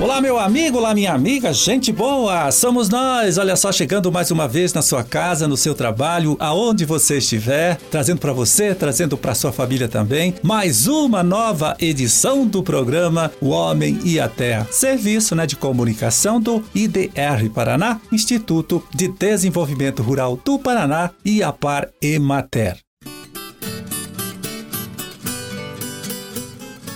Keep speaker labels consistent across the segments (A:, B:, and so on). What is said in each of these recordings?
A: Olá, meu amigo, olá, minha amiga, gente boa! Somos nós! Olha só, chegando mais uma vez na sua casa, no seu trabalho, aonde você estiver, trazendo para você, trazendo para sua família também, mais uma nova edição do programa O Homem e a Terra, serviço né, de comunicação do IDR Paraná, Instituto de Desenvolvimento Rural do Paraná e a Par Emater.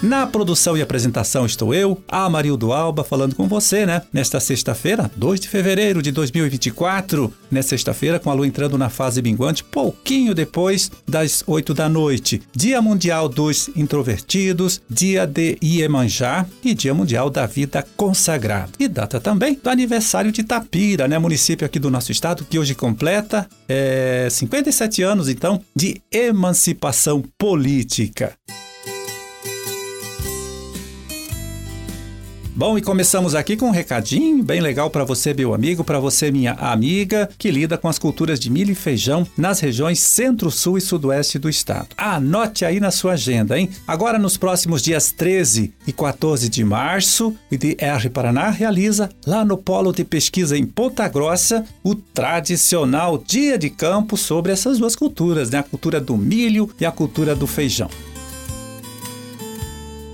A: Na produção e apresentação estou eu, Amarildo Alba, falando com você, né? Nesta sexta-feira, 2 de fevereiro de 2024. Nesta sexta-feira, com a lua entrando na fase minguante, pouquinho depois das 8 da noite. Dia Mundial dos Introvertidos, Dia de Iemanjá e Dia Mundial da Vida Consagrada. E data também do aniversário de Tapira, né? Município aqui do nosso estado, que hoje completa é, 57 anos, então, de emancipação política. Bom, e começamos aqui com um recadinho bem legal para você, meu amigo, para você, minha amiga, que lida com as culturas de milho e feijão nas regiões centro, sul e sudoeste do estado. Anote aí na sua agenda, hein? Agora, nos próximos dias 13 e 14 de março, o IDR Paraná realiza lá no Polo de Pesquisa em Ponta Grossa o tradicional Dia de Campo sobre essas duas culturas, né? A cultura do milho e a cultura do feijão.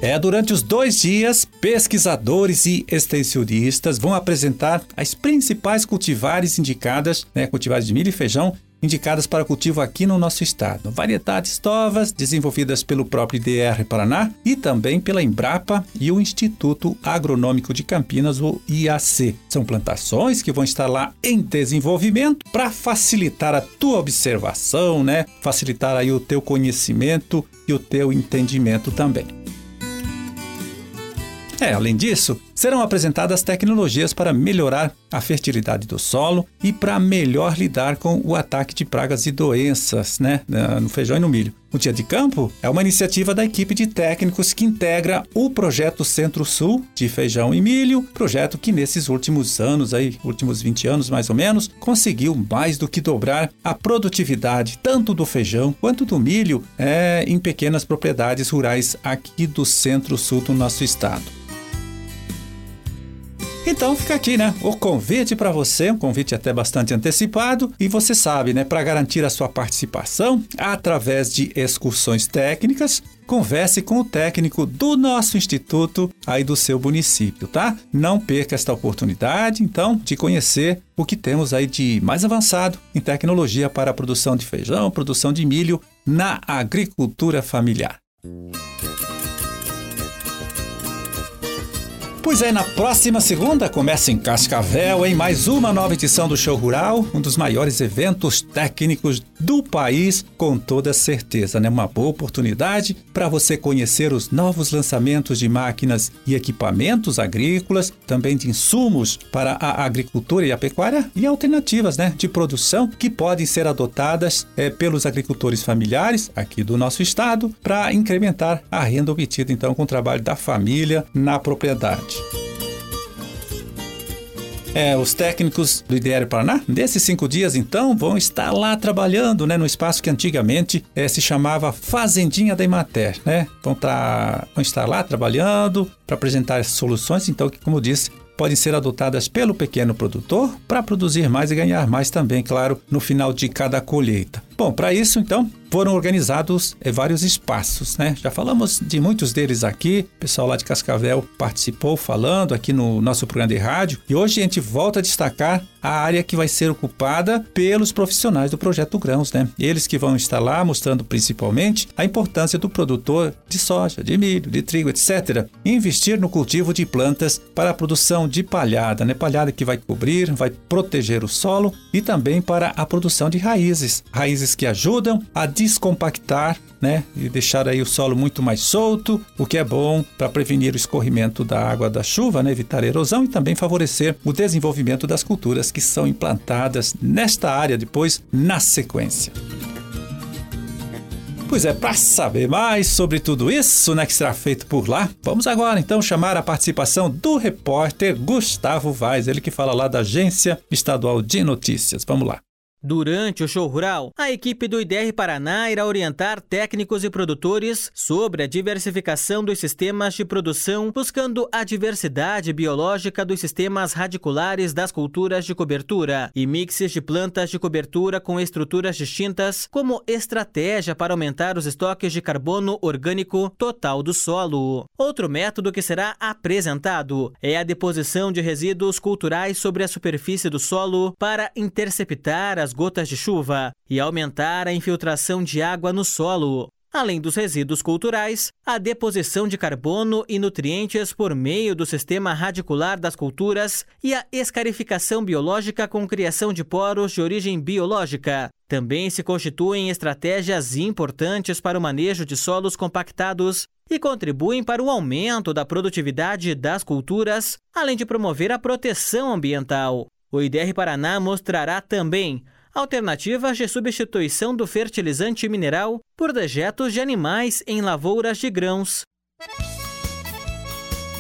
A: É, durante os dois dias, pesquisadores e extensionistas vão apresentar as principais cultivares indicadas, né, cultivares de milho e feijão, indicadas para cultivo aqui no nosso estado. Variedades novas desenvolvidas pelo próprio IDR Paraná e também pela Embrapa e o Instituto Agronômico de Campinas, o IAC. São plantações que vão estar lá em desenvolvimento para facilitar a tua observação, né? Facilitar aí o teu conhecimento e o teu entendimento também. É, além disso, serão apresentadas tecnologias para melhorar a fertilidade do solo e para melhor lidar com o ataque de pragas e doenças né, no feijão e no milho. O Dia de Campo é uma iniciativa da equipe de técnicos que integra o projeto Centro-Sul de feijão e milho, projeto que nesses últimos anos, aí, últimos 20 anos mais ou menos, conseguiu mais do que dobrar a produtividade tanto do feijão quanto do milho é, em pequenas propriedades rurais aqui do Centro-Sul do nosso estado. Então fica aqui, né? O convite para você, um convite até bastante antecipado, e você sabe, né? Para garantir a sua participação através de excursões técnicas, converse com o técnico do nosso instituto aí do seu município, tá? Não perca esta oportunidade, então, de conhecer o que temos aí de mais avançado em tecnologia para a produção de feijão, produção de milho na agricultura familiar. Pois é, na próxima segunda começa em Cascavel, em mais uma nova edição do Show Rural, um dos maiores eventos técnicos do país, com toda certeza, né? Uma boa oportunidade para você conhecer os novos lançamentos de máquinas e equipamentos agrícolas, também de insumos para a agricultura e a pecuária e alternativas, né, de produção que podem ser adotadas é, pelos agricultores familiares aqui do nosso estado para incrementar a renda obtida então com o trabalho da família na propriedade. É, os técnicos do IDR Paraná, nesses cinco dias, então, vão estar lá trabalhando, né, no espaço que antigamente é, se chamava Fazendinha da Imater, né? Vão, tá, vão estar lá trabalhando para apresentar soluções, então, que, como disse, podem ser adotadas pelo pequeno produtor para produzir mais e ganhar mais também, claro, no final de cada colheita. Bom, para isso, então, foram organizados é, vários espaços, né? Já falamos de muitos deles aqui, o pessoal lá de Cascavel participou falando aqui no nosso programa de rádio e hoje a gente volta a destacar a área que vai ser ocupada pelos profissionais do Projeto Grãos, né? Eles que vão estar lá mostrando principalmente a importância do produtor de soja, de milho, de trigo, etc. investir no cultivo de plantas para a produção de palhada, né? Palhada que vai cobrir, vai proteger o solo e também para a produção de raízes, raízes que ajudam a descompactar né, e deixar aí o solo muito mais solto, o que é bom para prevenir o escorrimento da água da chuva, né, evitar erosão e também favorecer o desenvolvimento das culturas que são implantadas nesta área depois na sequência. Pois é, para saber mais sobre tudo isso, né, que será feito por lá, vamos agora então chamar a participação do repórter Gustavo Vaz, ele que fala lá da Agência Estadual de Notícias. Vamos lá.
B: Durante o show rural, a equipe do IDR Paraná irá orientar técnicos e produtores sobre a diversificação dos sistemas de produção, buscando a diversidade biológica dos sistemas radiculares das culturas de cobertura e mixes de plantas de cobertura com estruturas distintas, como estratégia para aumentar os estoques de carbono orgânico total do solo. Outro método que será apresentado é a deposição de resíduos culturais sobre a superfície do solo para interceptar as gotas de chuva e aumentar a infiltração de água no solo. Além dos resíduos culturais, a deposição de carbono e nutrientes por meio do sistema radicular das culturas e a escarificação biológica com criação de poros de origem biológica também se constituem estratégias importantes para o manejo de solos compactados e contribuem para o aumento da produtividade das culturas, além de promover a proteção ambiental. O IDR Paraná mostrará também alternativas de substituição do fertilizante mineral por dejetos de animais em lavouras de grãos.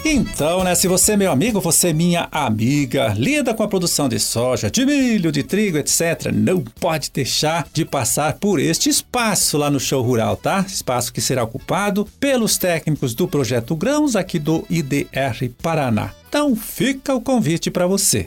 A: Então, né, se você é meu amigo, você é minha amiga, lida com a produção de soja, de milho, de trigo, etc., não pode deixar de passar por este espaço lá no show rural, tá? Espaço que será ocupado pelos técnicos do projeto Grãos aqui do IDR Paraná. Então, fica o convite para você.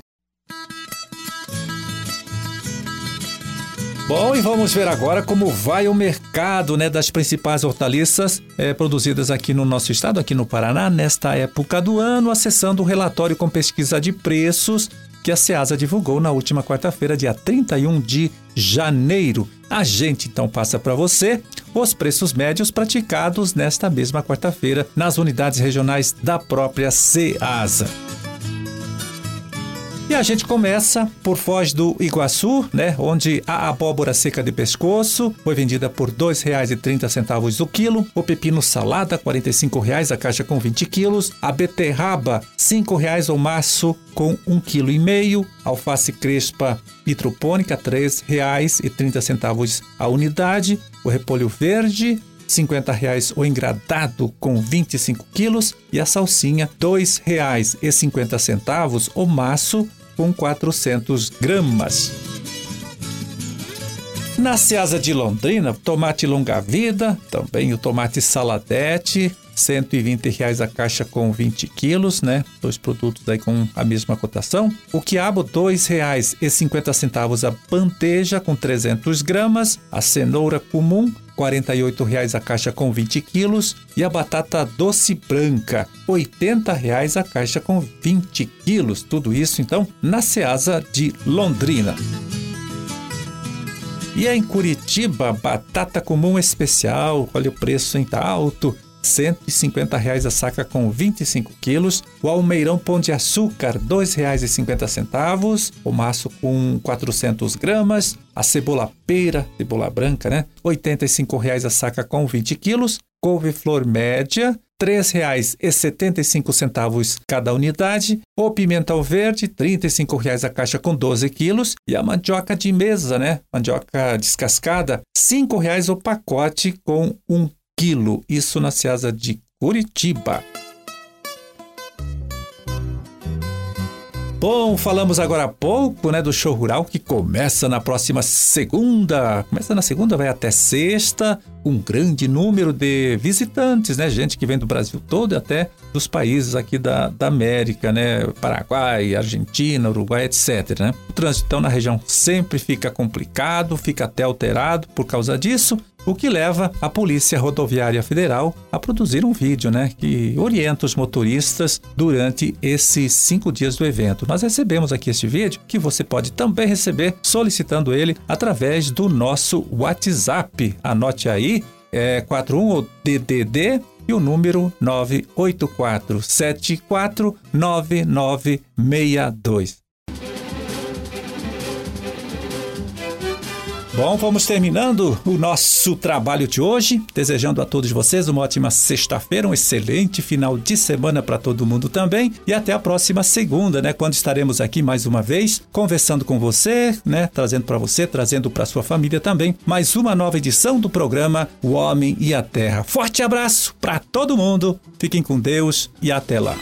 A: Bom, e vamos ver agora como vai o mercado né, das principais hortaliças é, produzidas aqui no nosso estado, aqui no Paraná, nesta época do ano, acessando o relatório com pesquisa de preços que a Ceasa divulgou na última quarta-feira, dia 31 de janeiro. A gente então passa para você os preços médios praticados nesta mesma quarta-feira nas unidades regionais da própria Ceasa. E a gente começa por Foz do Iguaçu, né, onde a abóbora seca de pescoço foi vendida por R$ 2,30 o quilo, o pepino salada R$ 45,00 a caixa com 20 quilos, a beterraba R$ 5,00 o maço com 1,5 kg, alface crespa hidropônica R$ 3,30 a unidade, o repolho verde 50 reais o engradado com 25 quilos e a salsinha R$ 2,50 o maço com 400 gramas. Na Ceasa de Londrina, tomate longa-vida, também o tomate saladete, 120 reais a caixa com 20 quilos, né? Dois produtos aí com a mesma cotação. O quiabo, R$ 2,50 a bandeja com 300 gramas. A cenoura comum, R$ 48,00 a caixa com 20 quilos e a batata doce branca, R$ 80,00 a caixa com 20 quilos. Tudo isso, então, na Ceasa de Londrina. E em Curitiba, batata comum especial, olha o preço em tá alto, 150 reais a saca com 25 quilos. O almeirão pão de açúcar, R$ 2,50. O maço com 400 gramas. A cebola pera, cebola branca, né? 85 reais a saca com 20 quilos. Couve-flor média, R$ 3,75 cada unidade. O pimentão verde, R$ 35,00 a caixa com 12 quilos. E a mandioca de mesa, né? Mandioca descascada, R$ 5,00 o pacote com 1 quilo, isso na Ceasa de Curitiba. Bom, falamos agora há pouco, né, do show rural que começa na próxima segunda. Começa na segunda, vai até sexta. Um grande número de visitantes, né, gente que vem do Brasil todo e até dos países aqui da, da América, né, Paraguai, Argentina, Uruguai, etc. Né? O trânsito então na região sempre fica complicado, fica até alterado por causa disso o que leva a Polícia Rodoviária Federal a produzir um vídeo né, que orienta os motoristas durante esses cinco dias do evento. Nós recebemos aqui este vídeo que você pode também receber solicitando ele através do nosso WhatsApp. Anote aí, é 41 DDD e o número 984749962. Bom, vamos terminando o nosso trabalho de hoje, desejando a todos vocês uma ótima sexta-feira, um excelente final de semana para todo mundo também e até a próxima segunda, né, quando estaremos aqui mais uma vez conversando com você, né, trazendo para você, trazendo para sua família também mais uma nova edição do programa O Homem e a Terra. Forte abraço para todo mundo. Fiquem com Deus e até lá.